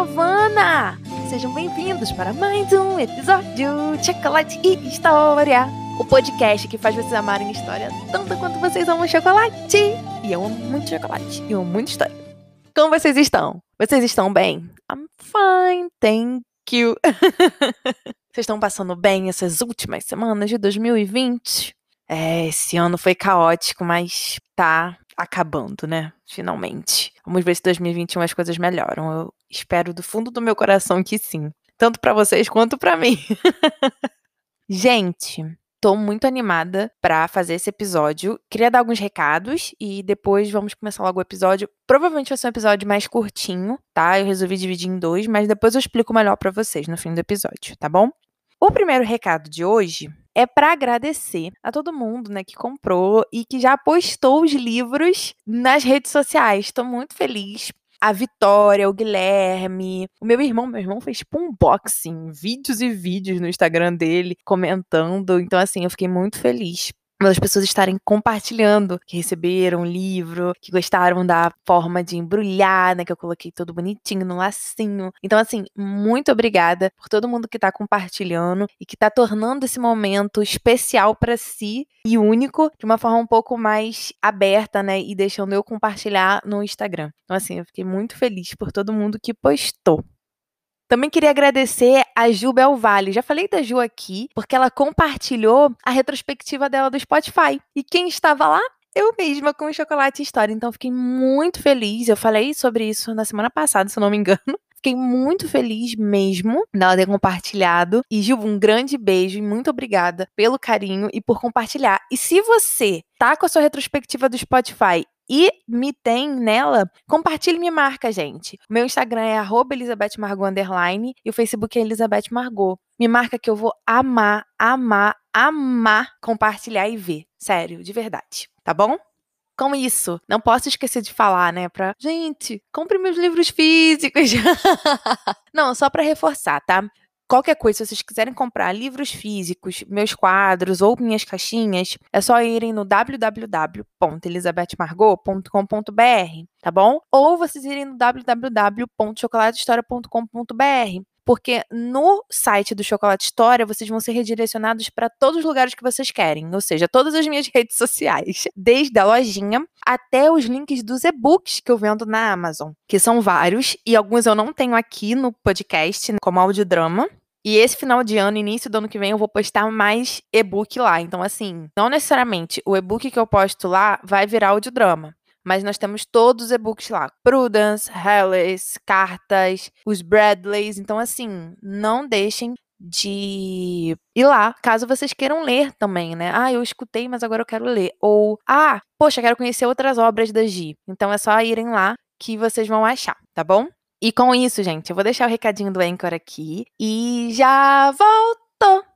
Giovanna! Sejam bem-vindos para mais um episódio de Chocolate e História! O podcast que faz vocês amarem história tanto quanto vocês amam chocolate! E eu amo muito chocolate e amo muito história. Como vocês estão? Vocês estão bem? I'm fine, thank you! vocês estão passando bem essas últimas semanas de 2020? É, esse ano foi caótico, mas tá acabando, né? Finalmente. Vamos ver se 2021 as coisas melhoram. Eu espero do fundo do meu coração que sim. Tanto para vocês quanto para mim. Gente, tô muito animada para fazer esse episódio. Queria dar alguns recados e depois vamos começar logo o episódio. Provavelmente vai ser um episódio mais curtinho, tá? Eu resolvi dividir em dois, mas depois eu explico melhor para vocês no fim do episódio, tá bom? O primeiro recado de hoje é para agradecer a todo mundo, né, que comprou e que já postou os livros nas redes sociais. Estou muito feliz. A Vitória, o Guilherme, o meu irmão, meu irmão fez tipo unboxing, vídeos e vídeos no Instagram dele comentando. Então assim, eu fiquei muito feliz as pessoas estarem compartilhando que receberam o livro, que gostaram da forma de embrulhar, né, que eu coloquei todo bonitinho no lacinho. Então assim, muito obrigada por todo mundo que tá compartilhando e que tá tornando esse momento especial para si e único de uma forma um pouco mais aberta, né, e deixando eu compartilhar no Instagram. Então assim, eu fiquei muito feliz por todo mundo que postou. Também queria agradecer a Ju Belvale. Já falei da Ju aqui, porque ela compartilhou a retrospectiva dela do Spotify. E quem estava lá? Eu mesma com o Chocolate História. Então fiquei muito feliz. Eu falei sobre isso na semana passada, se eu não me engano. Fiquei muito feliz mesmo dela ter compartilhado. E, Gil, um grande beijo e muito obrigada pelo carinho e por compartilhar. E se você tá com a sua retrospectiva do Spotify e me tem nela, compartilhe e me marca, gente. Meu Instagram é @elizabethmargot e o Facebook é Elizabeth Margot. Me marca que eu vou amar, amar, amar compartilhar e ver. Sério, de verdade. Tá bom? Com isso, não posso esquecer de falar, né, pra gente, compre meus livros físicos. não, só para reforçar, tá? Qualquer coisa, se vocês quiserem comprar livros físicos, meus quadros ou minhas caixinhas, é só irem no www.elisabethmargot.com.br, tá bom? Ou vocês irem no www.chocolatehistoria.com.br porque no site do Chocolate História vocês vão ser redirecionados para todos os lugares que vocês querem, ou seja, todas as minhas redes sociais, desde a lojinha até os links dos e-books que eu vendo na Amazon, que são vários e alguns eu não tenho aqui no podcast como audiodrama, e esse final de ano, início do ano que vem, eu vou postar mais e-book lá. Então, assim, não necessariamente o e-book que eu posto lá vai virar audiodrama. Mas nós temos todos os e-books lá. Prudence, Hellas, Cartas, os Bradleys. Então, assim, não deixem de ir lá, caso vocês queiram ler também, né? Ah, eu escutei, mas agora eu quero ler. Ou, ah, poxa, quero conhecer outras obras da Gi. Então é só irem lá que vocês vão achar, tá bom? E com isso, gente, eu vou deixar o recadinho do Anchor aqui e já volto!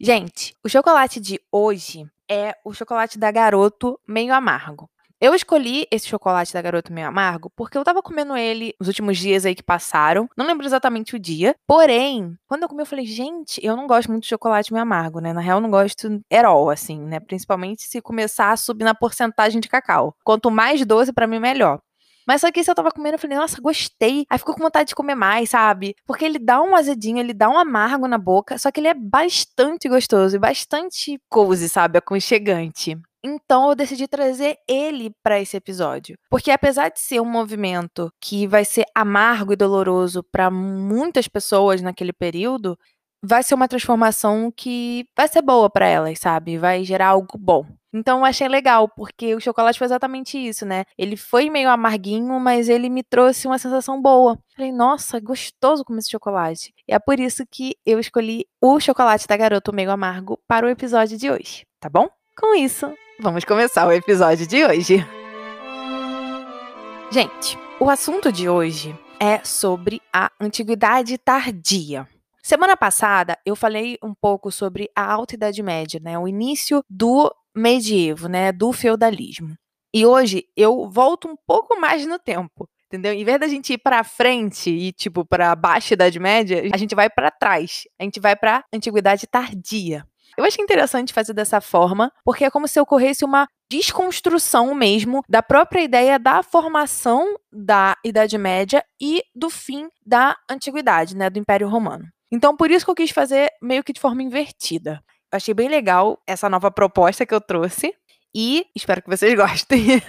Gente, o chocolate de hoje é o chocolate da Garoto meio amargo. Eu escolhi esse chocolate da Garoto Meio Amargo porque eu tava comendo ele nos últimos dias aí que passaram. Não lembro exatamente o dia. Porém, quando eu comi, eu falei, gente, eu não gosto muito de chocolate meio amargo, né? Na real, eu não gosto erol, assim, né? Principalmente se começar a subir na porcentagem de cacau. Quanto mais doce, para mim, melhor. Mas só que esse eu tava comendo, eu falei, nossa, gostei. Aí ficou com vontade de comer mais, sabe? Porque ele dá um azedinho, ele dá um amargo na boca, só que ele é bastante gostoso e bastante cozy, sabe? Aconchegante. Então eu decidi trazer ele para esse episódio, porque apesar de ser um movimento que vai ser amargo e doloroso para muitas pessoas naquele período, vai ser uma transformação que vai ser boa para elas, sabe? Vai gerar algo bom. Então eu achei legal, porque o chocolate foi exatamente isso, né? Ele foi meio amarguinho, mas ele me trouxe uma sensação boa. Falei, nossa, gostoso comer esse chocolate. E é por isso que eu escolhi o chocolate da garota meio amargo para o episódio de hoje, tá bom? Com isso, vamos começar o episódio de hoje. Gente, o assunto de hoje é sobre a antiguidade tardia. Semana passada eu falei um pouco sobre a Alta Idade Média, né, o início do medievo, né, do feudalismo. E hoje eu volto um pouco mais no tempo, entendeu? Em vez da gente ir para frente e tipo para baixa Idade Média, a gente vai para trás. A gente vai para antiguidade tardia. Eu achei interessante fazer dessa forma, porque é como se ocorresse uma desconstrução mesmo da própria ideia da formação da Idade Média e do fim da Antiguidade, né, do Império Romano. Então, por isso que eu quis fazer meio que de forma invertida. Eu achei bem legal essa nova proposta que eu trouxe. E espero que vocês gostem.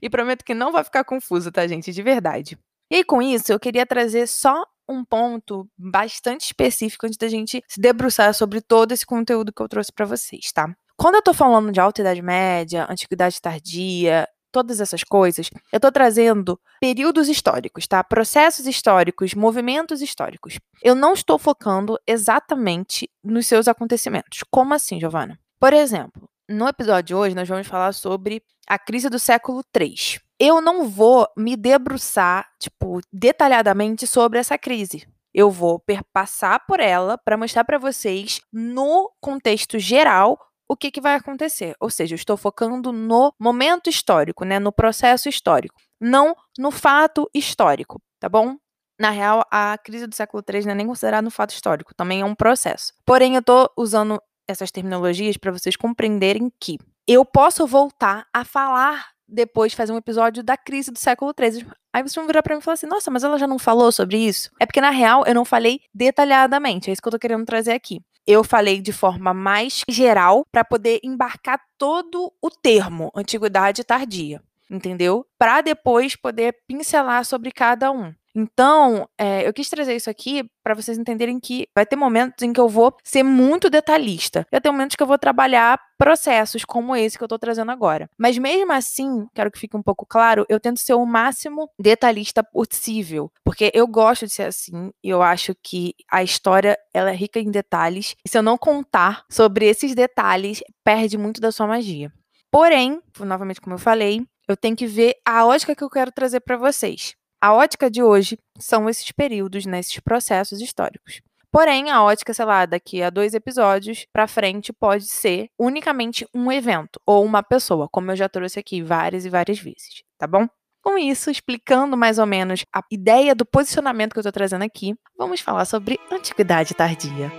e prometo que não vai ficar confuso, tá, gente? De verdade. E aí, com isso, eu queria trazer só um ponto bastante específico antes da gente se debruçar sobre todo esse conteúdo que eu trouxe para vocês, tá? Quando eu tô falando de Alta Idade Média, Antiguidade Tardia, todas essas coisas, eu tô trazendo períodos históricos, tá? Processos históricos, movimentos históricos. Eu não estou focando exatamente nos seus acontecimentos. Como assim, Giovana? Por exemplo, no episódio de hoje nós vamos falar sobre a crise do século III eu não vou me debruçar, tipo, detalhadamente sobre essa crise. Eu vou perpassar por ela para mostrar para vocês, no contexto geral, o que, que vai acontecer. Ou seja, eu estou focando no momento histórico, né, no processo histórico, não no fato histórico, tá bom? Na real, a crise do século III não é nem considerada um fato histórico, também é um processo. Porém, eu estou usando essas terminologias para vocês compreenderem que eu posso voltar a falar depois fazer um episódio da crise do século XIII. Aí vocês vão virar pra mim e falar assim: nossa, mas ela já não falou sobre isso? É porque, na real, eu não falei detalhadamente. É isso que eu tô querendo trazer aqui. Eu falei de forma mais geral para poder embarcar todo o termo antiguidade tardia, entendeu? Para depois poder pincelar sobre cada um. Então, é, eu quis trazer isso aqui para vocês entenderem que vai ter momentos em que eu vou ser muito detalhista. Vai ter momentos que eu vou trabalhar processos como esse que eu estou trazendo agora. Mas mesmo assim, quero que fique um pouco claro, eu tento ser o máximo detalhista possível, porque eu gosto de ser assim e eu acho que a história ela é rica em detalhes. E se eu não contar sobre esses detalhes, perde muito da sua magia. Porém, novamente como eu falei, eu tenho que ver a ótica que eu quero trazer para vocês. A ótica de hoje são esses períodos, né, esses processos históricos. Porém, a ótica, sei lá, daqui a dois episódios para frente pode ser unicamente um evento ou uma pessoa, como eu já trouxe aqui várias e várias vezes, tá bom? Com isso, explicando mais ou menos a ideia do posicionamento que eu estou trazendo aqui, vamos falar sobre antiguidade tardia.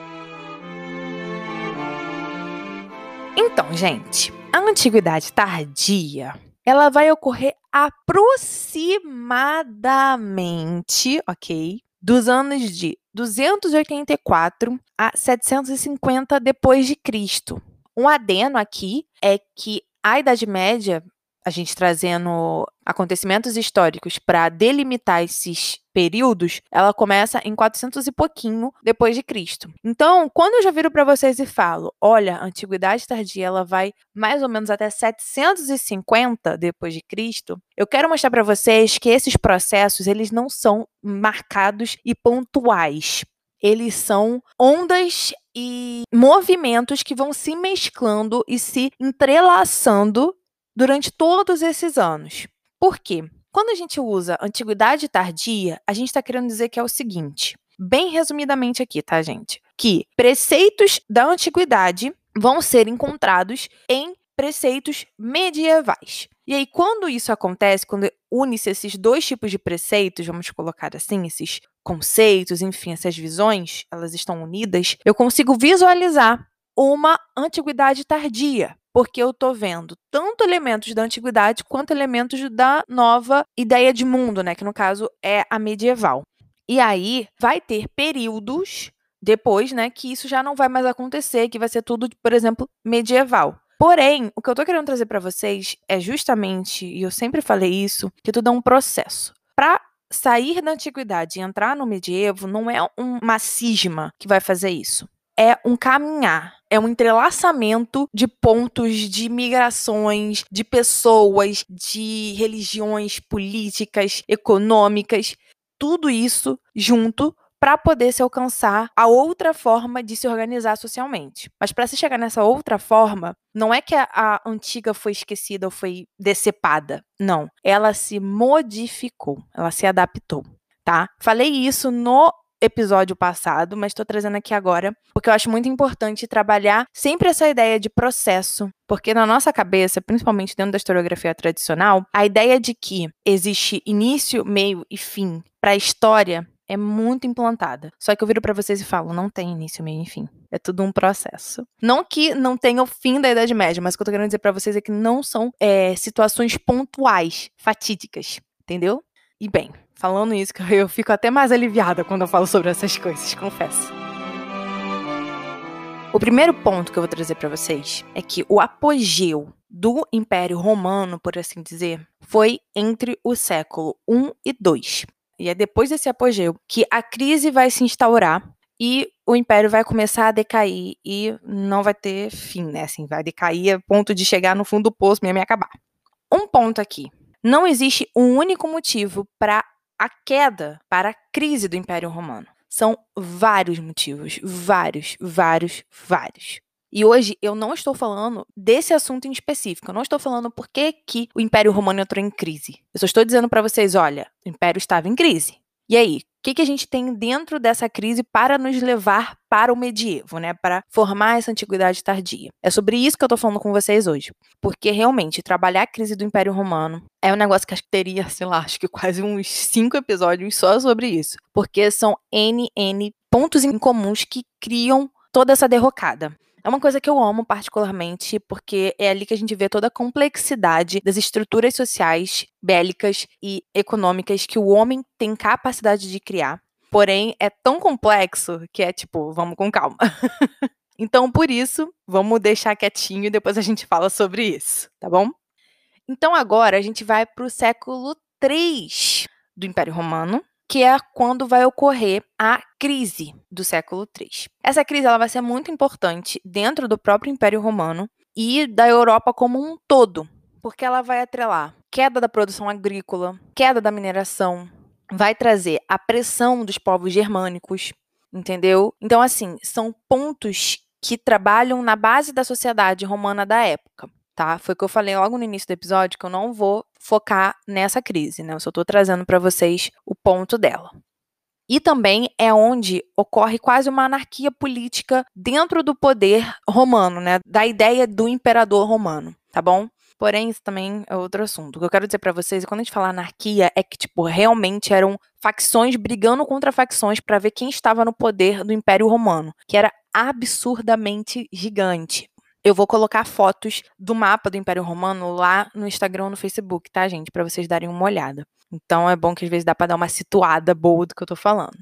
Então, gente, a antiguidade tardia ela vai ocorrer aproximadamente, ok? Dos anos de 284 a 750 depois de Cristo. Um adeno aqui é que a Idade Média a gente trazendo acontecimentos históricos para delimitar esses períodos, ela começa em 400 e pouquinho depois de Cristo. Então, quando eu já viro para vocês e falo, olha, a antiguidade tardia ela vai mais ou menos até 750 depois de Cristo, eu quero mostrar para vocês que esses processos, eles não são marcados e pontuais. Eles são ondas e movimentos que vão se mesclando e se entrelaçando durante todos esses anos. Por quê? Quando a gente usa antiguidade tardia, a gente está querendo dizer que é o seguinte, bem resumidamente aqui, tá, gente? Que preceitos da antiguidade vão ser encontrados em preceitos medievais. E aí, quando isso acontece, quando une-se esses dois tipos de preceitos, vamos colocar assim, esses conceitos, enfim, essas visões, elas estão unidas, eu consigo visualizar uma antiguidade tardia porque eu tô vendo tanto elementos da antiguidade quanto elementos da nova ideia de mundo, né, que no caso é a medieval. E aí vai ter períodos depois, né, que isso já não vai mais acontecer, que vai ser tudo, por exemplo, medieval. Porém, o que eu tô querendo trazer para vocês é justamente, e eu sempre falei isso, que tudo é um processo. Para sair da antiguidade e entrar no medievo não é uma cisma que vai fazer isso é um caminhar, é um entrelaçamento de pontos de migrações, de pessoas, de religiões políticas, econômicas, tudo isso junto para poder se alcançar a outra forma de se organizar socialmente. Mas para se chegar nessa outra forma, não é que a, a, antiga foi esquecida ou foi decepada. Não, ela se modificou, ela se adaptou, tá? Falei isso no episódio passado, mas estou trazendo aqui agora, porque eu acho muito importante trabalhar sempre essa ideia de processo. Porque na nossa cabeça, principalmente dentro da historiografia tradicional, a ideia de que existe início, meio e fim para a história é muito implantada. Só que eu viro para vocês e falo, não tem início, meio e fim. É tudo um processo. Não que não tenha o fim da Idade Média, mas o que eu tô querendo dizer para vocês é que não são é, situações pontuais, fatídicas, entendeu? E bem, falando isso, eu fico até mais aliviada quando eu falo sobre essas coisas, confesso. O primeiro ponto que eu vou trazer para vocês é que o apogeu do Império Romano, por assim dizer, foi entre o século I e II. E é depois desse apogeu que a crise vai se instaurar e o império vai começar a decair e não vai ter fim, né? Assim, vai decair a ponto de chegar no fundo do poço mesmo e acabar. Um ponto aqui. Não existe um único motivo para a queda, para a crise do Império Romano. São vários motivos, vários, vários, vários. E hoje eu não estou falando desse assunto em específico. Eu não estou falando por que, o Império Romano entrou em crise. Eu só estou dizendo para vocês, olha, o Império estava em crise. E aí, que, que a gente tem dentro dessa crise para nos levar para o medievo, né? Para formar essa antiguidade tardia. É sobre isso que eu tô falando com vocês hoje. Porque realmente, trabalhar a crise do Império Romano é um negócio que acho que teria, sei lá, acho que quase uns cinco episódios só sobre isso. Porque são N, N pontos incomuns que criam toda essa derrocada. É uma coisa que eu amo particularmente, porque é ali que a gente vê toda a complexidade das estruturas sociais, bélicas e econômicas que o homem tem capacidade de criar. Porém, é tão complexo que é tipo, vamos com calma. então, por isso, vamos deixar quietinho e depois a gente fala sobre isso, tá bom? Então, agora a gente vai para o século III do Império Romano, que é quando vai ocorrer a crise do século III. Essa crise ela vai ser muito importante dentro do próprio Império Romano e da Europa como um todo, porque ela vai atrelar queda da produção agrícola, queda da mineração, vai trazer a pressão dos povos germânicos, entendeu? Então, assim, são pontos que trabalham na base da sociedade romana da época tá? Foi o que eu falei logo no início do episódio que eu não vou focar nessa crise, né? Eu só tô trazendo para vocês o ponto dela. E também é onde ocorre quase uma anarquia política dentro do poder romano, né? Da ideia do imperador romano, tá bom? Porém, isso também é outro assunto. O que eu quero dizer para vocês, quando a gente fala anarquia, é que, tipo, realmente eram facções brigando contra facções para ver quem estava no poder do Império Romano, que era absurdamente gigante. Eu vou colocar fotos do mapa do Império Romano lá no Instagram, no Facebook, tá, gente? Para vocês darem uma olhada. Então é bom que às vezes dá para dar uma situada boa do que eu tô falando.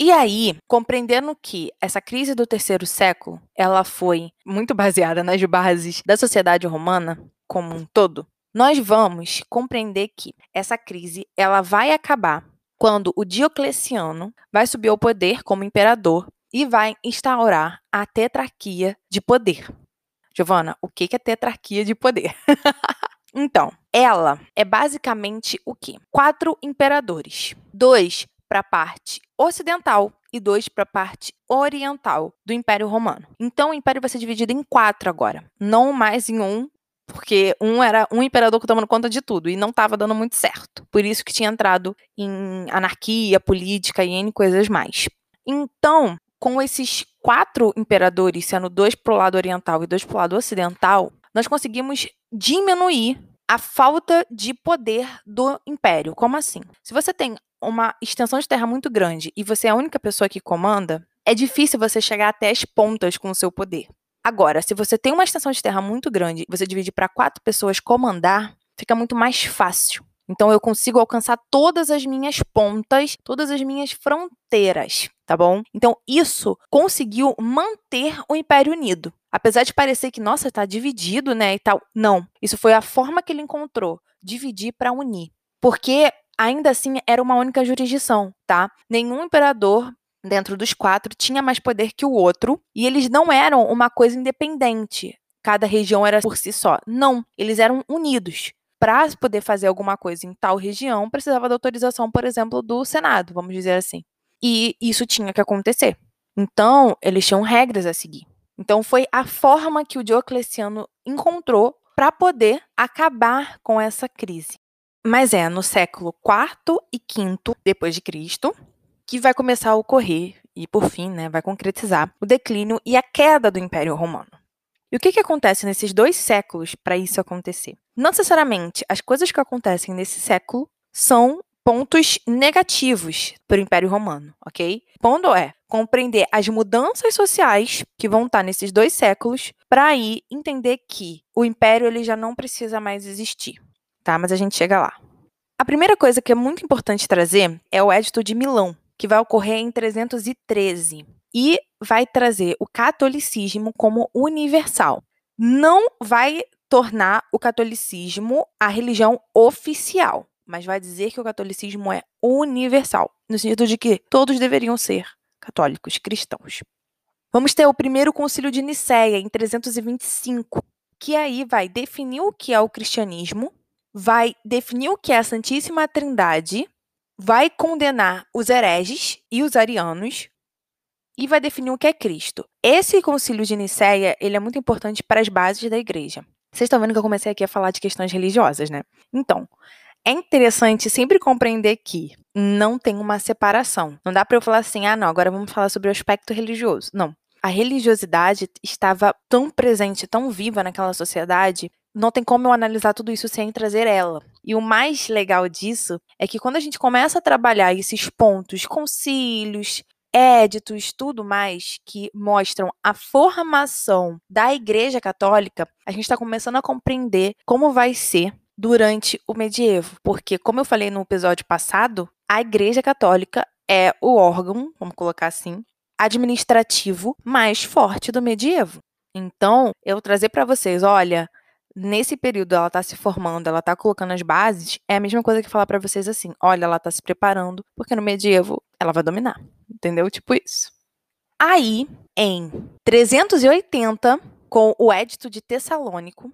E aí, compreendendo que essa crise do terceiro século, ela foi muito baseada nas bases da sociedade romana como um todo, nós vamos compreender que essa crise, ela vai acabar quando o Diocleciano vai subir ao poder como imperador e vai instaurar a tetrarquia de poder. Giovana, o que é tetrarquia de poder? então, ela é basicamente o quê? Quatro imperadores. Dois para a parte ocidental e dois para a parte oriental do Império Romano. Então, o Império vai ser dividido em quatro agora, não mais em um, porque um era um imperador que tomando conta de tudo e não estava dando muito certo. Por isso que tinha entrado em anarquia política e N coisas mais. Então, com esses quatro imperadores, sendo dois para o lado oriental e dois para o lado ocidental, nós conseguimos diminuir a falta de poder do império. Como assim? Se você tem uma extensão de terra muito grande e você é a única pessoa que comanda, é difícil você chegar até as pontas com o seu poder. Agora, se você tem uma extensão de terra muito grande e você divide para quatro pessoas comandar, fica muito mais fácil. Então eu consigo alcançar todas as minhas pontas, todas as minhas fronteiras, tá bom? Então isso conseguiu manter o Império Unido. Apesar de parecer que, nossa, tá dividido, né, e tal. Não, isso foi a forma que ele encontrou, dividir para unir. Porque ainda assim era uma única jurisdição, tá? Nenhum imperador dentro dos quatro tinha mais poder que o outro, e eles não eram uma coisa independente. Cada região era por si só. Não, eles eram unidos para poder fazer alguma coisa em tal região, precisava da autorização, por exemplo, do Senado, vamos dizer assim. E isso tinha que acontecer. Então, eles tinham regras a seguir. Então, foi a forma que o Diocleciano encontrou para poder acabar com essa crise. Mas é no século IV e V depois de Cristo que vai começar a ocorrer e por fim, né, vai concretizar o declínio e a queda do Império Romano. E o que, que acontece nesses dois séculos para isso acontecer? Não necessariamente as coisas que acontecem nesse século são pontos negativos para o Império Romano, ok? Ponto é compreender as mudanças sociais que vão estar nesses dois séculos para aí entender que o Império ele já não precisa mais existir, tá? Mas a gente chega lá. A primeira coisa que é muito importante trazer é o Edito de Milão, que vai ocorrer em 313 e vai trazer o catolicismo como universal. Não vai tornar o catolicismo a religião oficial, mas vai dizer que o catolicismo é universal, no sentido de que todos deveriam ser católicos cristãos. Vamos ter o primeiro concílio de Nicéia em 325, que aí vai definir o que é o cristianismo, vai definir o que é a Santíssima Trindade, vai condenar os hereges e os arianos, e vai definir o que é Cristo. Esse concílio de Nicéia, ele é muito importante para as bases da igreja. Vocês estão vendo que eu comecei aqui a falar de questões religiosas, né? Então, é interessante sempre compreender que não tem uma separação. Não dá para eu falar assim, ah, não, agora vamos falar sobre o aspecto religioso. Não. A religiosidade estava tão presente, tão viva naquela sociedade, não tem como eu analisar tudo isso sem trazer ela. E o mais legal disso é que quando a gente começa a trabalhar esses pontos, concílios, éditos, tudo mais que mostram a formação da Igreja Católica, a gente está começando a compreender como vai ser durante o medievo. Porque, como eu falei no episódio passado, a Igreja Católica é o órgão, vamos colocar assim, administrativo mais forte do medievo. Então, eu trazer para vocês, olha, nesse período ela está se formando, ela está colocando as bases, é a mesma coisa que falar para vocês assim, olha, ela está se preparando, porque no medievo ela vai dominar. Entendeu? Tipo isso. Aí, em 380, com o Édito de Tessalônico,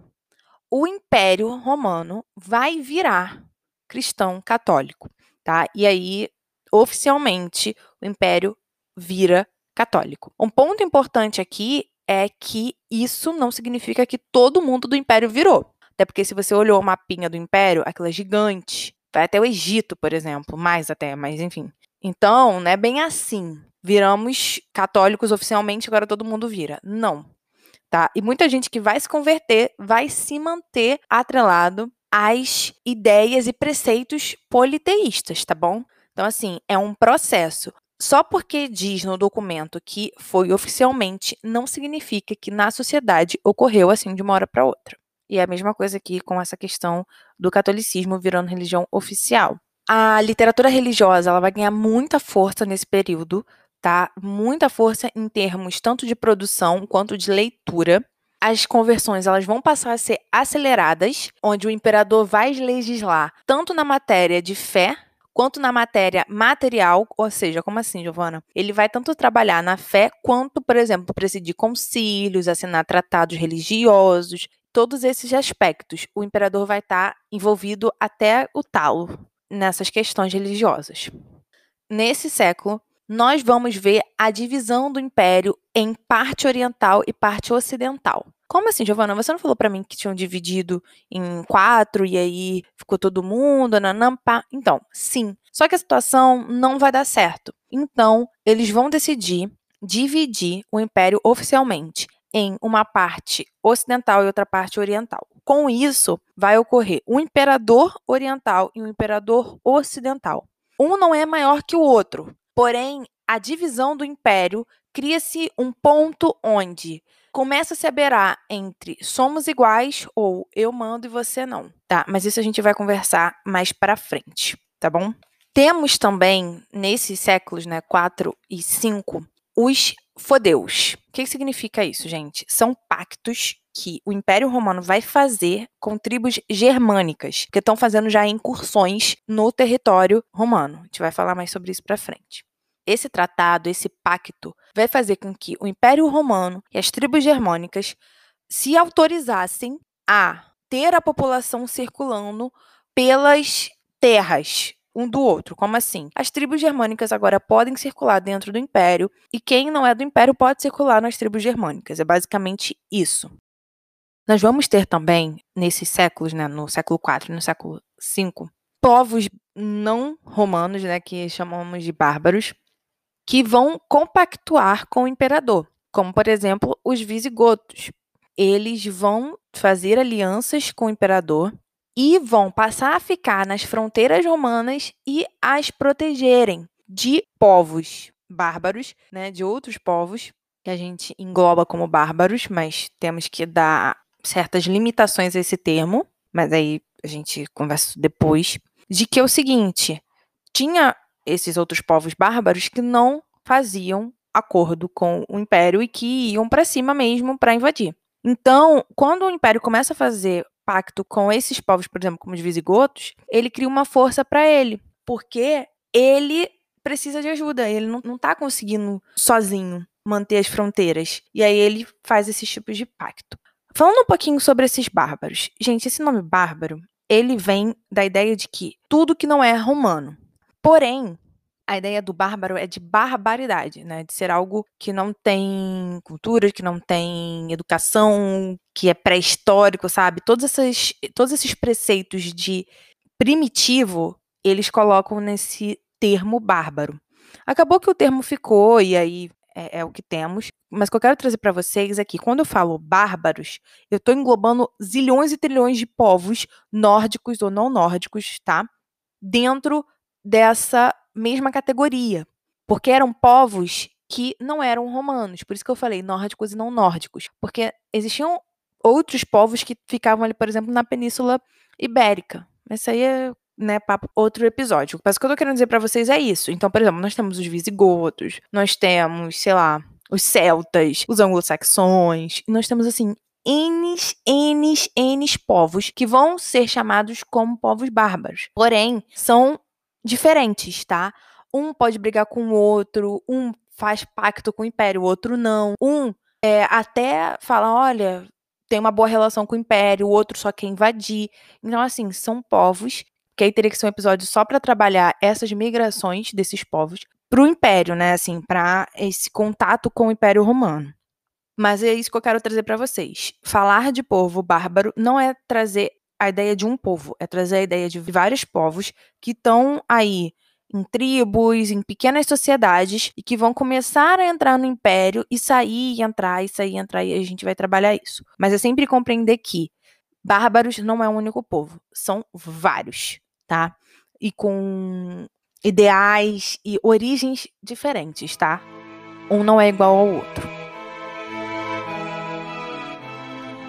o Império Romano vai virar cristão católico, tá? E aí, oficialmente, o Império vira católico. Um ponto importante aqui é que isso não significa que todo mundo do Império virou. Até porque se você olhou o mapinha do Império, aquilo é gigante. Vai até o Egito, por exemplo, mais até, mas enfim. Então, não é bem assim. Viramos católicos oficialmente, agora todo mundo vira. Não. Tá? E muita gente que vai se converter vai se manter atrelado às ideias e preceitos politeístas, tá bom? Então, assim, é um processo. Só porque diz no documento que foi oficialmente, não significa que na sociedade ocorreu assim de uma hora para outra. E é a mesma coisa aqui com essa questão do catolicismo virando religião oficial. A literatura religiosa ela vai ganhar muita força nesse período, tá? Muita força em termos tanto de produção quanto de leitura. As conversões elas vão passar a ser aceleradas, onde o imperador vai legislar tanto na matéria de fé quanto na matéria material, ou seja, como assim, Giovana? Ele vai tanto trabalhar na fé quanto, por exemplo, presidir concílios, assinar tratados religiosos, todos esses aspectos. O imperador vai estar envolvido até o talo, nessas questões religiosas. Nesse século, nós vamos ver a divisão do império em parte oriental e parte ocidental. Como assim, Giovana? Você não falou para mim que tinham dividido em quatro e aí ficou todo mundo, nanampa? Então, sim. Só que a situação não vai dar certo. Então, eles vão decidir dividir o império oficialmente em uma parte ocidental e outra parte oriental. Com isso, vai ocorrer um imperador oriental e um imperador ocidental. Um não é maior que o outro, porém, a divisão do império cria-se um ponto onde começa a se aberar entre somos iguais ou eu mando e você não, tá? Mas isso a gente vai conversar mais para frente, tá bom? Temos também nesses séculos, né, 4 e 5, os fodeus. O que significa isso, gente? São pactos que o Império Romano vai fazer com tribos germânicas, que estão fazendo já incursões no território romano. A gente vai falar mais sobre isso para frente. Esse tratado, esse pacto, vai fazer com que o Império Romano e as tribos germânicas se autorizassem a ter a população circulando pelas terras um do outro. Como assim? As tribos germânicas agora podem circular dentro do império e quem não é do império pode circular nas tribos germânicas. É basicamente isso. Nós vamos ter também, nesses séculos, né, no século IV e no século V, povos não romanos, né, que chamamos de bárbaros, que vão compactuar com o imperador, como, por exemplo, os visigotos. Eles vão fazer alianças com o imperador e vão passar a ficar nas fronteiras romanas e as protegerem de povos bárbaros, né, de outros povos que a gente engloba como bárbaros, mas temos que dar certas limitações a esse termo, mas aí a gente conversa depois, de que é o seguinte, tinha esses outros povos bárbaros que não faziam acordo com o império e que iam para cima mesmo para invadir. Então, quando o império começa a fazer pacto com esses povos, por exemplo, como os visigotos, ele cria uma força para ele, porque ele precisa de ajuda, ele não, não tá conseguindo sozinho manter as fronteiras. E aí ele faz esses tipos de pacto. Falando um pouquinho sobre esses bárbaros. Gente, esse nome bárbaro, ele vem da ideia de que tudo que não é romano. Porém, a ideia do bárbaro é de barbaridade, né? De ser algo que não tem cultura, que não tem educação, que é pré-histórico, sabe? Todos esses, todos esses preceitos de primitivo, eles colocam nesse termo bárbaro. Acabou que o termo ficou, e aí é, é, o que temos. Mas o que eu quero trazer para vocês é que quando eu falo bárbaros, eu estou englobando zilhões e trilhões de povos nórdicos ou não nórdicos, tá? Dentro dessa mesma categoria. Porque eram povos que não eram romanos. Por isso que eu falei nórdicos e não nórdicos. Porque existiam outros povos que ficavam ali, por exemplo, na Península Ibérica. Isso aí é né, para outro episódio. Mas o que eu tô querendo dizer para vocês é isso. Então, por exemplo, nós temos os visigodos, nós temos, sei lá, os celtas, os anglo-saxões, nós temos assim N, N, N povos que vão ser chamados como povos bárbaros. Porém, são diferentes, tá? Um pode brigar com o outro, um faz pacto com o império, o outro não. Um é, até fala, olha, tem uma boa relação com o império, o outro só quer invadir. Então, assim, são povos que aí teria que ser um episódio só para trabalhar essas migrações desses povos para o império, né? Assim, para esse contato com o Império Romano. Mas é isso que eu quero trazer para vocês. Falar de povo bárbaro não é trazer a ideia de um povo, é trazer a ideia de vários povos que estão aí em tribos, em pequenas sociedades e que vão começar a entrar no império e sair e entrar e sair e entrar e a gente vai trabalhar isso. Mas é sempre compreender que bárbaros não é um único povo, são vários, tá? E com ideais e origens diferentes, tá? Um não é igual ao outro.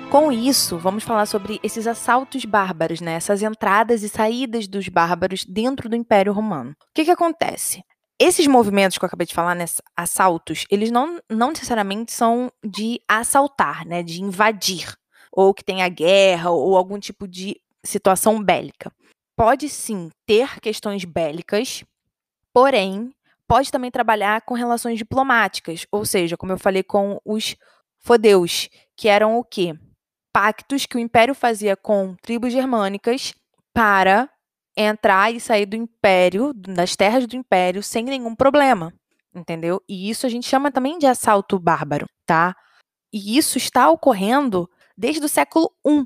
Com isso, vamos falar sobre esses assaltos bárbaros, né? Essas entradas e saídas dos bárbaros dentro do Império Romano. O que, que acontece? Esses movimentos que eu acabei de falar, né, assaltos, eles não, não necessariamente são de assaltar, né, de invadir ou que tenha guerra ou algum tipo de situação bélica. Pode sim ter questões bélicas, porém, pode também trabalhar com relações diplomáticas, ou seja, como eu falei com os fodeus, que eram o quê? Pactos que o império fazia com tribos germânicas para entrar e sair do império, das terras do império, sem nenhum problema, entendeu? E isso a gente chama também de assalto bárbaro, tá? E isso está ocorrendo desde o século I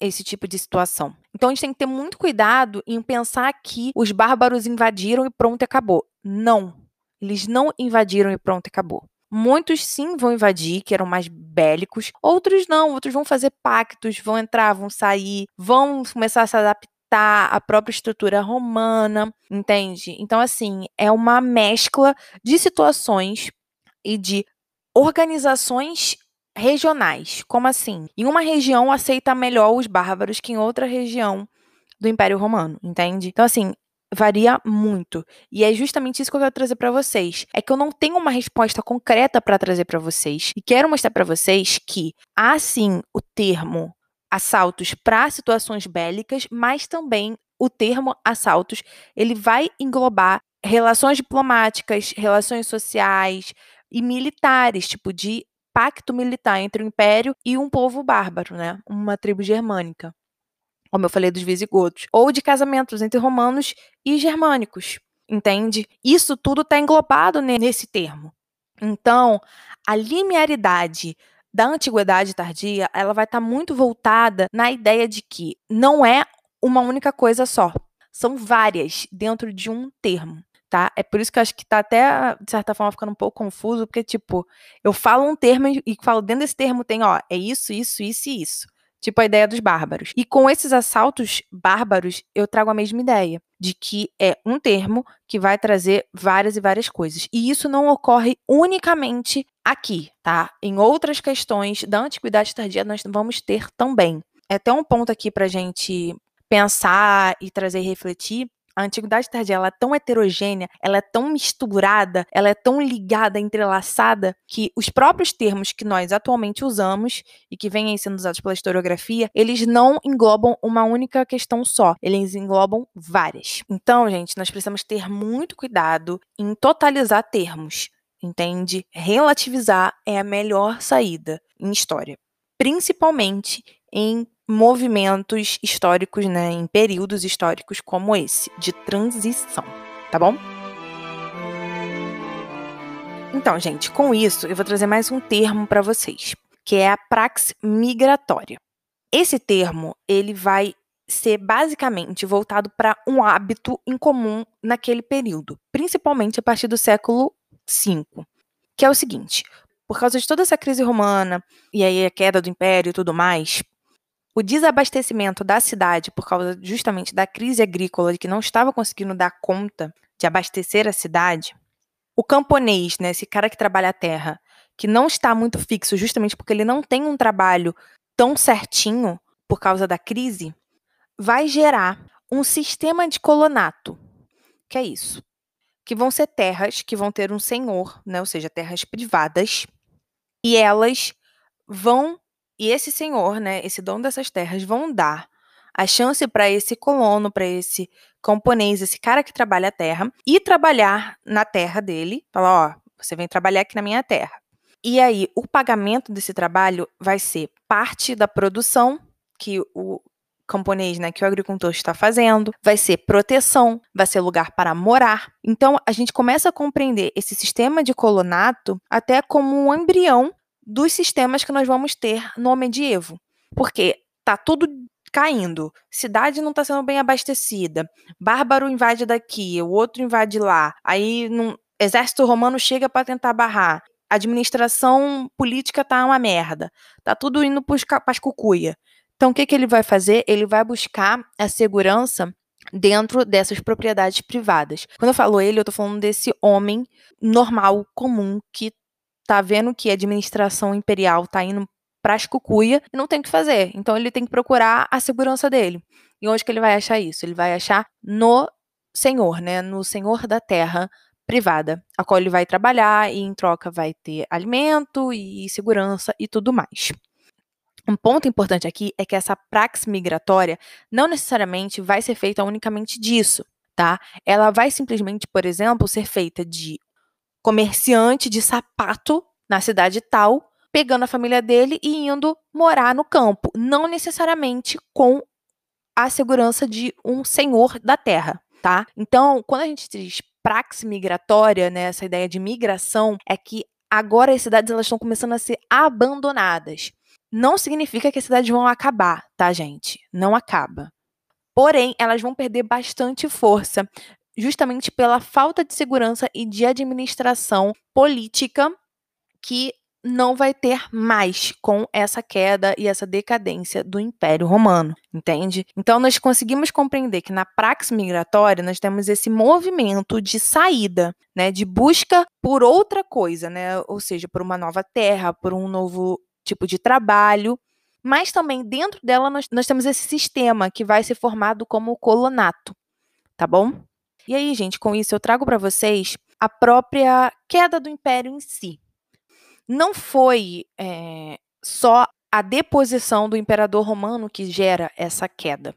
esse tipo de situação. Então a gente tem que ter muito cuidado em pensar que os bárbaros invadiram e pronto, acabou. Não. Eles não invadiram e pronto, acabou. Muitos sim vão invadir, que eram mais bélicos, outros não, outros vão fazer pactos, vão entrar, vão sair, vão começar a se adaptar à própria estrutura romana, entende? Então, assim, é uma mescla de situações e de organizações regionais. Como assim? Em uma região aceita melhor os bárbaros que em outra região do Império Romano, entende? Então, assim, varia muito. E é justamente isso que eu quero trazer para vocês. É que eu não tenho uma resposta concreta para trazer para vocês e quero mostrar para vocês que há sim o termo assaltos para situações bélicas, mas também o termo assaltos, ele vai englobar relações diplomáticas, relações sociais e militares, tipo de pacto militar entre o império e um povo bárbaro, né? Uma tribo germânica. Como eu falei dos visigodos, ou de casamentos entre romanos e germânicos, entende? Isso tudo está englobado nesse termo. Então, a linearidade da antiguidade tardia, ela vai estar tá muito voltada na ideia de que não é uma única coisa só. São várias dentro de um termo tá? É por isso que eu acho que tá até, de certa forma, ficando um pouco confuso, porque, tipo, eu falo um termo e falo dentro desse termo tem, ó, é isso, isso, isso e isso. tipo a ideia dos bárbaros. E com esses assaltos bárbaros, eu trago a mesma ideia, de que é um termo que vai trazer várias e várias coisas. E isso não ocorre unicamente aqui, tá? Em outras questões da antiguidade tardia, nós vamos ter também. É até um ponto aqui para gente pensar e trazer e refletir, a antiguidade tardia ela é tão heterogênea, ela é tão misturada, ela é tão ligada, entrelaçada, que os próprios termos que nós atualmente usamos e que vêm sendo usados pela historiografia, eles não englobam uma única questão só, eles englobam várias. Então, gente, nós precisamos ter muito cuidado em totalizar termos, entende? Relativizar é a melhor saída em história, principalmente em movimentos históricos, né, em períodos históricos como esse, de transição, tá bom? Então, gente, com isso eu vou trazer mais um termo para vocês, que é a praxe migratória. Esse termo, ele vai ser basicamente voltado para um hábito incomum naquele período, principalmente a partir do século V, que é o seguinte: por causa de toda essa crise romana e aí a queda do império e tudo mais, o desabastecimento da cidade por causa justamente da crise agrícola de que não estava conseguindo dar conta de abastecer a cidade, o camponês, né, esse cara que trabalha a terra, que não está muito fixo justamente porque ele não tem um trabalho tão certinho por causa da crise, vai gerar um sistema de colonato. Que é isso? Que vão ser terras que vão ter um senhor, né, ou seja, terras privadas, e elas vão e esse senhor, né, esse dono dessas terras, vão dar a chance para esse colono, para esse camponês, esse cara que trabalha a terra, e trabalhar na terra dele. Falar, ó, você vem trabalhar aqui na minha terra. E aí, o pagamento desse trabalho vai ser parte da produção que o camponês, né, que o agricultor está fazendo, vai ser proteção, vai ser lugar para morar. Então, a gente começa a compreender esse sistema de colonato até como um embrião dos sistemas que nós vamos ter no medievo. Porque tá tudo caindo, cidade não está sendo bem abastecida, bárbaro invade daqui, o outro invade lá, aí não, exército romano chega para tentar barrar, administração política tá uma merda, tá tudo indo para as cucuia. Então o que, que ele vai fazer? Ele vai buscar a segurança dentro dessas propriedades privadas. Quando eu falo ele, eu tô falando desse homem normal, comum, que tá vendo que a administração imperial tá indo as cucuia e não tem o que fazer. Então ele tem que procurar a segurança dele. E onde que ele vai achar isso? Ele vai achar no senhor, né? No senhor da terra privada, a qual ele vai trabalhar e em troca vai ter alimento e segurança e tudo mais. Um ponto importante aqui é que essa praxe migratória não necessariamente vai ser feita unicamente disso, tá? Ela vai simplesmente, por exemplo, ser feita de comerciante de sapato na cidade tal, pegando a família dele e indo morar no campo, não necessariamente com a segurança de um senhor da terra, tá? Então, quando a gente diz praxe migratória, né, essa ideia de migração, é que agora as cidades elas estão começando a ser abandonadas. Não significa que as cidades vão acabar, tá, gente? Não acaba. Porém, elas vão perder bastante força justamente pela falta de segurança e de administração política que não vai ter mais com essa queda e essa decadência do Império Romano, entende? Então nós conseguimos compreender que na praxe migratória nós temos esse movimento de saída, né, de busca por outra coisa, né, ou seja, por uma nova terra, por um novo tipo de trabalho, mas também dentro dela nós, nós temos esse sistema que vai ser formado como o colonato, tá bom? E aí, gente, com isso eu trago para vocês a própria queda do império em si. Não foi é, só a deposição do imperador romano que gera essa queda,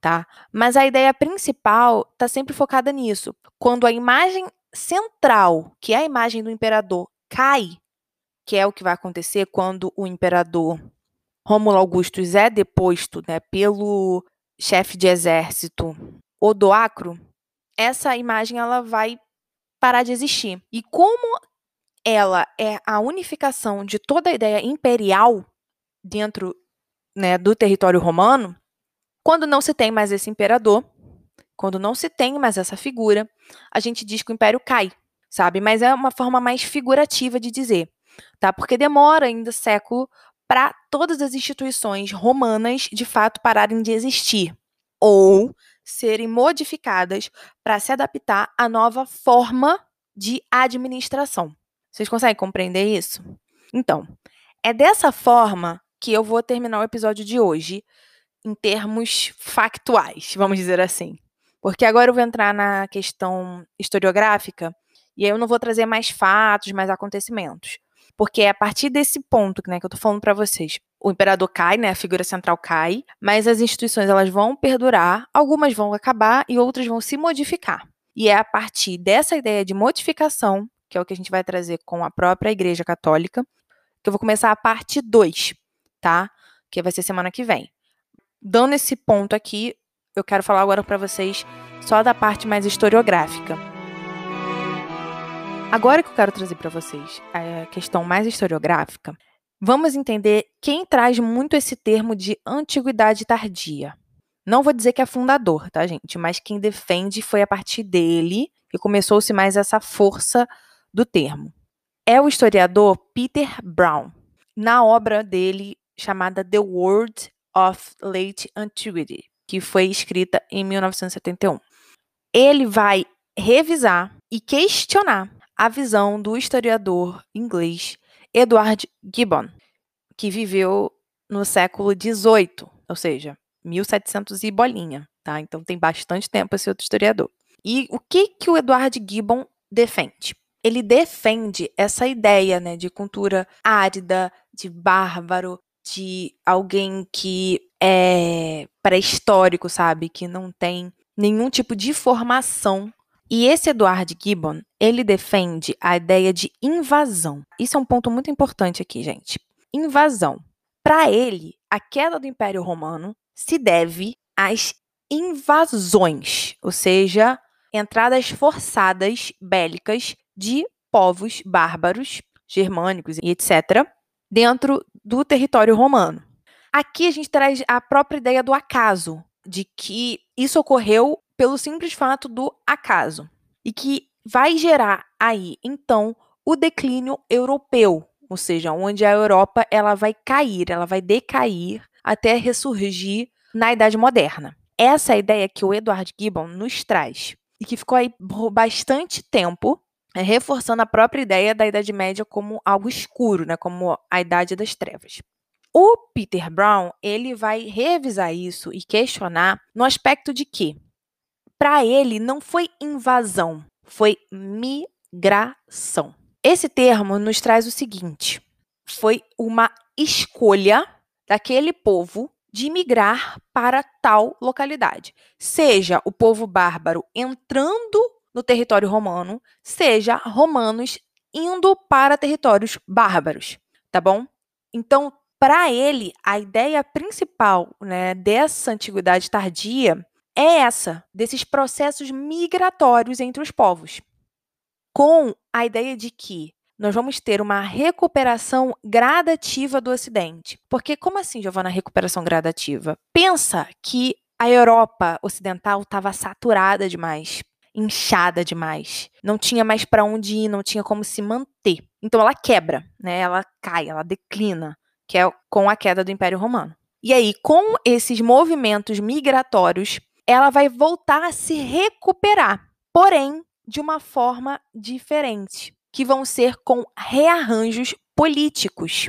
tá? Mas a ideia principal está sempre focada nisso. Quando a imagem central, que é a imagem do imperador, cai, que é o que vai acontecer quando o imperador Rômulo Augustus é deposto né, pelo chefe de exército Odoacro, essa imagem ela vai parar de existir. E como ela é a unificação de toda a ideia imperial dentro né, do território romano, quando não se tem mais esse imperador, quando não se tem mais essa figura, a gente diz que o império cai, sabe? Mas é uma forma mais figurativa de dizer, tá? Porque demora ainda século para todas as instituições romanas de fato pararem de existir ou serem modificadas para se adaptar à nova forma de administração. Vocês conseguem compreender isso? Então, é dessa forma que eu vou terminar o episódio de hoje, em termos factuais, vamos dizer assim. Porque agora eu vou entrar na questão historiográfica e aí eu não vou trazer mais fatos, mais acontecimentos. Porque é a partir desse ponto né, que eu estou falando para vocês. O imperador cai, né, a figura central cai, mas as instituições elas vão perdurar, algumas vão acabar e outras vão se modificar. E é a partir dessa ideia de modificação, que é o que a gente vai trazer com a própria Igreja Católica, que eu vou começar a parte 2, tá? Que vai ser semana que vem. Dando esse ponto aqui, eu quero falar agora para vocês só da parte mais historiográfica. Agora que eu quero trazer para vocês a questão mais historiográfica, vamos entender quem traz muito esse termo de antiguidade tardia. Não vou dizer que é fundador, tá, gente? Mas quem defende foi a partir dele que começou-se mais essa força do termo. É o historiador Peter Brown, na obra dele chamada The World of Late Antiquity, que foi escrita em 1971. Ele vai revisar e questionar a visão do historiador inglês Edward Gibbon, que viveu no século XVIII, ou seja, 1700 e bolinha, tá? Então tem bastante tempo esse outro historiador. E o que que o Edward Gibbon defende? Ele defende essa ideia, né, de cultura árida, de bárbaro, de alguém que é pré-histórico, sabe? Que não tem nenhum tipo de formação. E esse Edward Gibbon, ele defende a ideia de invasão. Isso é um ponto muito importante aqui, gente. Invasão. Para ele, a queda do Império Romano se deve às invasões, ou seja, entradas forçadas bélicas de povos bárbaros, germânicos e etc., dentro do território romano. Aqui a gente traz a própria ideia do acaso, de que isso ocorreu pelo simples fato do acaso e que vai gerar aí então o declínio europeu, ou seja, onde a Europa ela vai cair, ela vai decair até ressurgir na Idade Moderna. Essa é a ideia que o Edward Gibbon nos traz e que ficou aí por bastante tempo é, reforçando a própria ideia da Idade Média como algo escuro, né, como a Idade das Trevas. O Peter Brown ele vai revisar isso e questionar no aspecto de que, para ele, não foi invasão, foi migração. Esse termo nos traz o seguinte: foi uma escolha daquele povo de migrar para tal localidade, seja o povo bárbaro entrando no território romano, seja romanos indo para territórios bárbaros, tá bom? Então, para ele, a ideia principal né, dessa antiguidade tardia é essa, desses processos migratórios entre os povos, com a ideia de que nós vamos ter uma recuperação gradativa do Ocidente. Porque, como assim, Giovana, recuperação gradativa? Pensa que a Europa Ocidental estava saturada demais inchada demais. Não tinha mais para onde ir, não tinha como se manter. Então ela quebra, né? Ela cai, ela declina, que é com a queda do Império Romano. E aí, com esses movimentos migratórios, ela vai voltar a se recuperar, porém de uma forma diferente, que vão ser com rearranjos políticos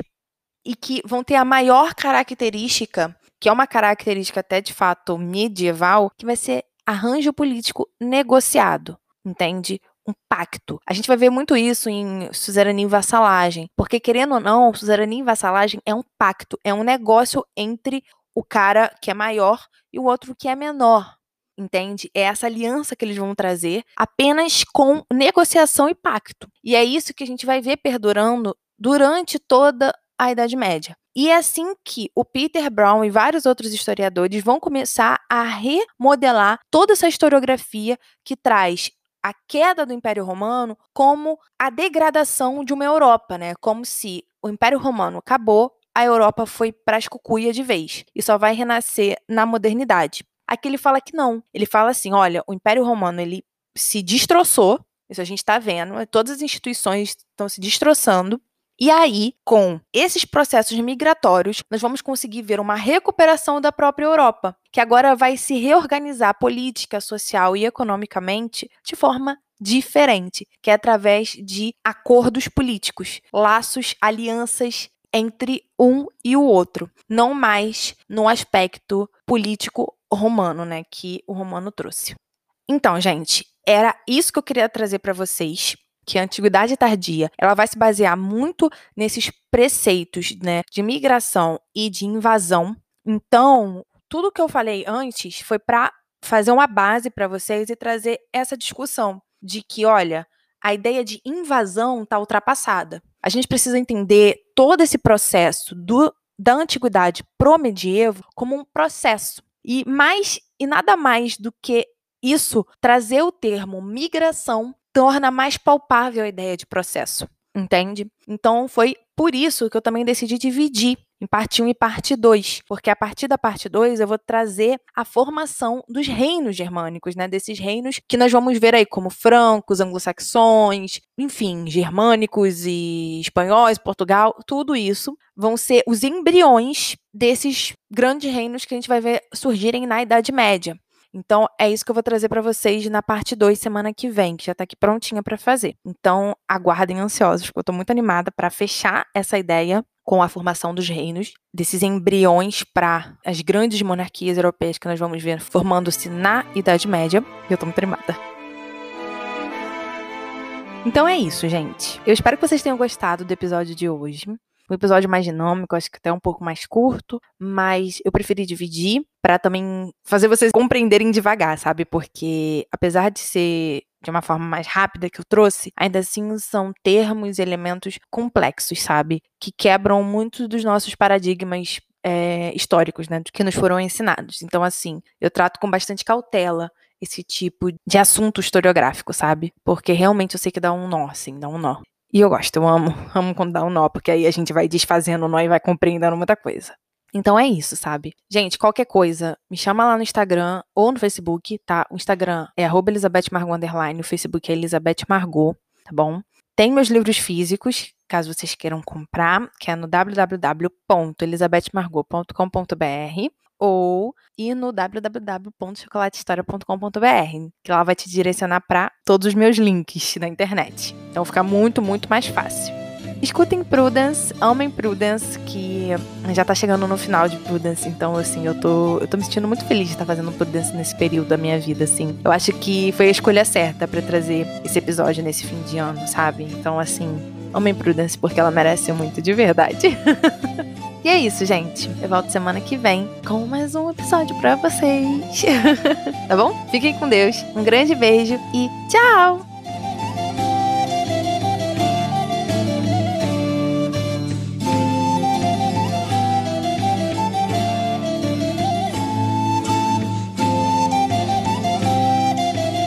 e que vão ter a maior característica, que é uma característica até de fato medieval, que vai ser arranjo político negociado, entende? Um pacto. A gente vai ver muito isso em suzerania e vassalagem, porque querendo ou não, suzerania e vassalagem é um pacto, é um negócio entre o cara que é maior e o outro que é menor. Entende? É essa aliança que eles vão trazer apenas com negociação e pacto. E é isso que a gente vai ver perdurando durante toda a Idade Média. E é assim que o Peter Brown e vários outros historiadores vão começar a remodelar toda essa historiografia que traz a queda do Império Romano como a degradação de uma Europa, né? Como se o Império Romano acabou, a Europa foi para as cucuia de vez e só vai renascer na modernidade. Aqui ele fala que não. Ele fala assim, olha, o Império Romano ele se destroçou, isso a gente está vendo, todas as instituições estão se destroçando E aí, com esses processos migratórios, nós vamos conseguir ver uma recuperação da própria Europa, que agora vai se reorganizar política, social e economicamente de forma diferente, que é através de acordos políticos, laços, alianças entre um e o outro, não mais no aspecto político romano, né, que o romano trouxe. Então, gente, era isso que eu queria trazer para vocês que a antiguidade tardia ela vai se basear muito nesses preceitos né, de migração e de invasão. Então, tudo que eu falei antes foi para fazer uma base para vocês e trazer essa discussão de que, olha, a ideia de invasão está ultrapassada. A gente precisa entender todo esse processo do, da antiguidade pro medievo como um processo. E mais e nada mais do que isso trazer o termo migração torna mais palpável a ideia de processo, entende? Então foi por isso que eu também decidi dividir em parte 1 e parte 2, porque a partir da parte 2 eu vou trazer a formação dos reinos germânicos, né, desses reinos que nós vamos ver aí como francos, anglo-saxões, enfim, germânicos e espanhóis, Portugal, tudo isso vão ser os embriões desses grandes reinos que a gente vai ver surgirem na Idade Média. Então, é isso que eu vou trazer para vocês na parte 2 semana que vem, que já tá aqui prontinha para fazer. Então, aguardem ansiosos, porque eu tô muito animada para fechar essa ideia com a formação dos reinos, desses embriões para as grandes monarquias europeias que nós vamos ver formando-se na Idade Média. E eu tô muito animada. Então é isso, gente. Eu espero que vocês tenham gostado do episódio de hoje um episódio mais dinâmico, acho que até um pouco mais curto, mas eu preferi dividir para também fazer vocês compreenderem devagar, sabe? Porque apesar de ser de uma forma mais rápida que eu trouxe, ainda assim são termos e elementos complexos, sabe? Que quebram muitos dos nossos paradigmas é, históricos, né? Que nos foram ensinados. Então, assim, eu trato com bastante cautela esse tipo de assunto historiográfico, sabe? Porque realmente eu sei que dá um nó, assim, dá um nó. E eu gosto, eu amo, amo quando dá um nó, porque aí a gente vai desfazendo o nó e vai compreendendo muita coisa. Então é isso, sabe? Gente, qualquer coisa, me chama lá no Instagram ou no Facebook, tá? O Instagram é Elizabeth Margot underline, o Facebook é Elizabeth Margot, tá bom? Tem meus livros físicos, caso vocês queiram comprar, que é no www.elizabethmargot.com.br ou ir no www.chocolatehistoria.com.br, que lá vai te direcionar para todos os meus links na internet. Então fica muito, muito mais fácil. Escutem Prudence, amem Prudence, que já tá chegando no final de Prudence, então assim, eu tô, eu tô me sentindo muito feliz de estar fazendo Prudence nesse período da minha vida, assim. Eu acho que foi a escolha certa para trazer esse episódio nesse fim de ano, sabe? Então assim, amem Prudence porque ela merece muito de verdade. E é isso, gente. Eu volto semana que vem com mais um episódio para vocês. tá bom? Fiquem com Deus. Um grande beijo e tchau!